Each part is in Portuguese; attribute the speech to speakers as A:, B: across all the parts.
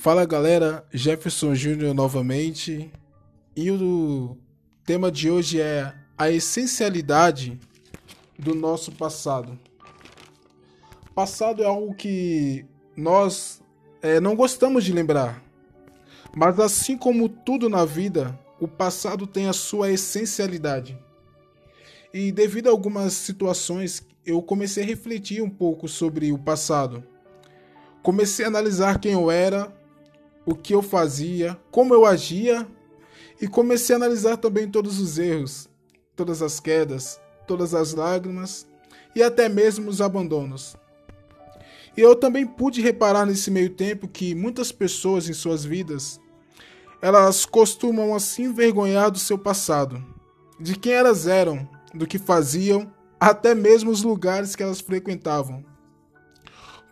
A: Fala galera, Jefferson Júnior novamente. E o tema de hoje é a essencialidade do nosso passado. Passado é algo que nós é, não gostamos de lembrar. Mas assim como tudo na vida, o passado tem a sua essencialidade. E devido a algumas situações, eu comecei a refletir um pouco sobre o passado. Comecei a analisar quem eu era, o que eu fazia, como eu agia e comecei a analisar também todos os erros, todas as quedas, todas as lágrimas e até mesmo os abandonos. E eu também pude reparar nesse meio tempo que muitas pessoas em suas vidas, elas costumam assim envergonhar do seu passado, de quem elas eram, do que faziam, até mesmo os lugares que elas frequentavam.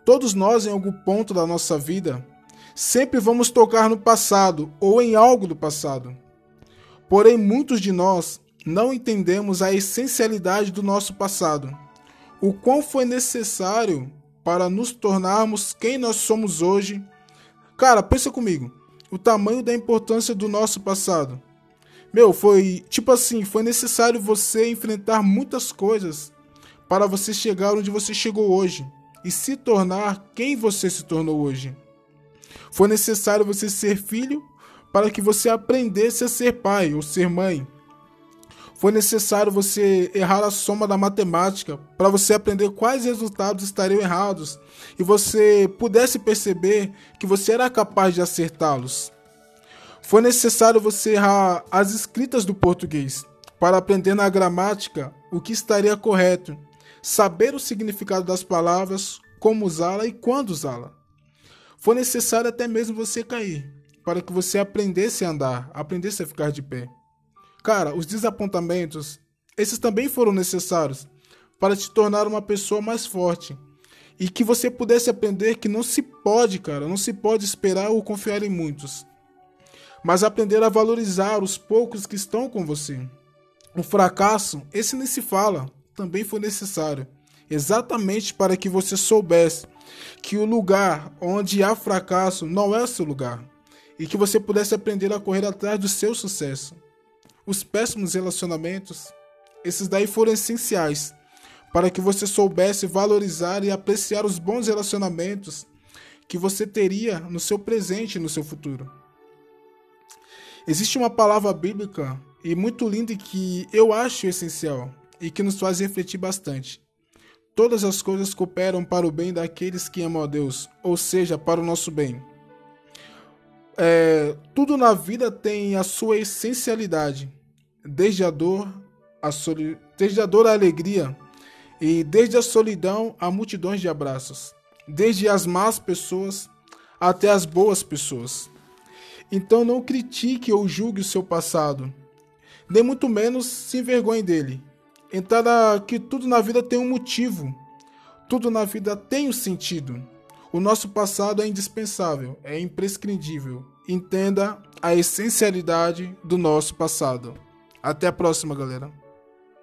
A: Todos nós, em algum ponto da nossa vida, sempre vamos tocar no passado ou em algo do passado. Porém, muitos de nós não entendemos a essencialidade do nosso passado, o quão foi necessário para nos tornarmos quem nós somos hoje. Cara, pensa comigo, o tamanho da importância do nosso passado. Meu, foi tipo assim, foi necessário você enfrentar muitas coisas para você chegar onde você chegou hoje e se tornar quem você se tornou hoje. Foi necessário você ser filho para que você aprendesse a ser pai ou ser mãe. Foi necessário você errar a soma da matemática para você aprender quais resultados estariam errados e você pudesse perceber que você era capaz de acertá-los. Foi necessário você errar as escritas do português para aprender na gramática o que estaria correto, saber o significado das palavras, como usá-la e quando usá-la. Foi necessário até mesmo você cair, para que você aprendesse a andar, aprendesse a ficar de pé. Cara, os desapontamentos, esses também foram necessários para te tornar uma pessoa mais forte. E que você pudesse aprender que não se pode, cara, não se pode esperar ou confiar em muitos. Mas aprender a valorizar os poucos que estão com você. O fracasso, esse nem se fala, também foi necessário. Exatamente para que você soubesse que o lugar onde há fracasso não é seu lugar e que você pudesse aprender a correr atrás do seu sucesso. Os péssimos relacionamentos, esses daí foram essenciais para que você soubesse valorizar e apreciar os bons relacionamentos que você teria no seu presente e no seu futuro. Existe uma palavra bíblica e muito linda que eu acho essencial e que nos faz refletir bastante. Todas as coisas cooperam para o bem daqueles que amam a Deus, ou seja, para o nosso bem. É, tudo na vida tem a sua essencialidade, desde a dor, a soli... desde a dor à alegria, e desde a solidão a multidões de abraços, desde as más pessoas até as boas pessoas. Então não critique ou julgue o seu passado, nem muito menos se envergonhe dele. Entenda que tudo na vida tem um motivo. Tudo na vida tem um sentido. O nosso passado é indispensável, é imprescindível. Entenda a essencialidade do nosso passado. Até a próxima, galera.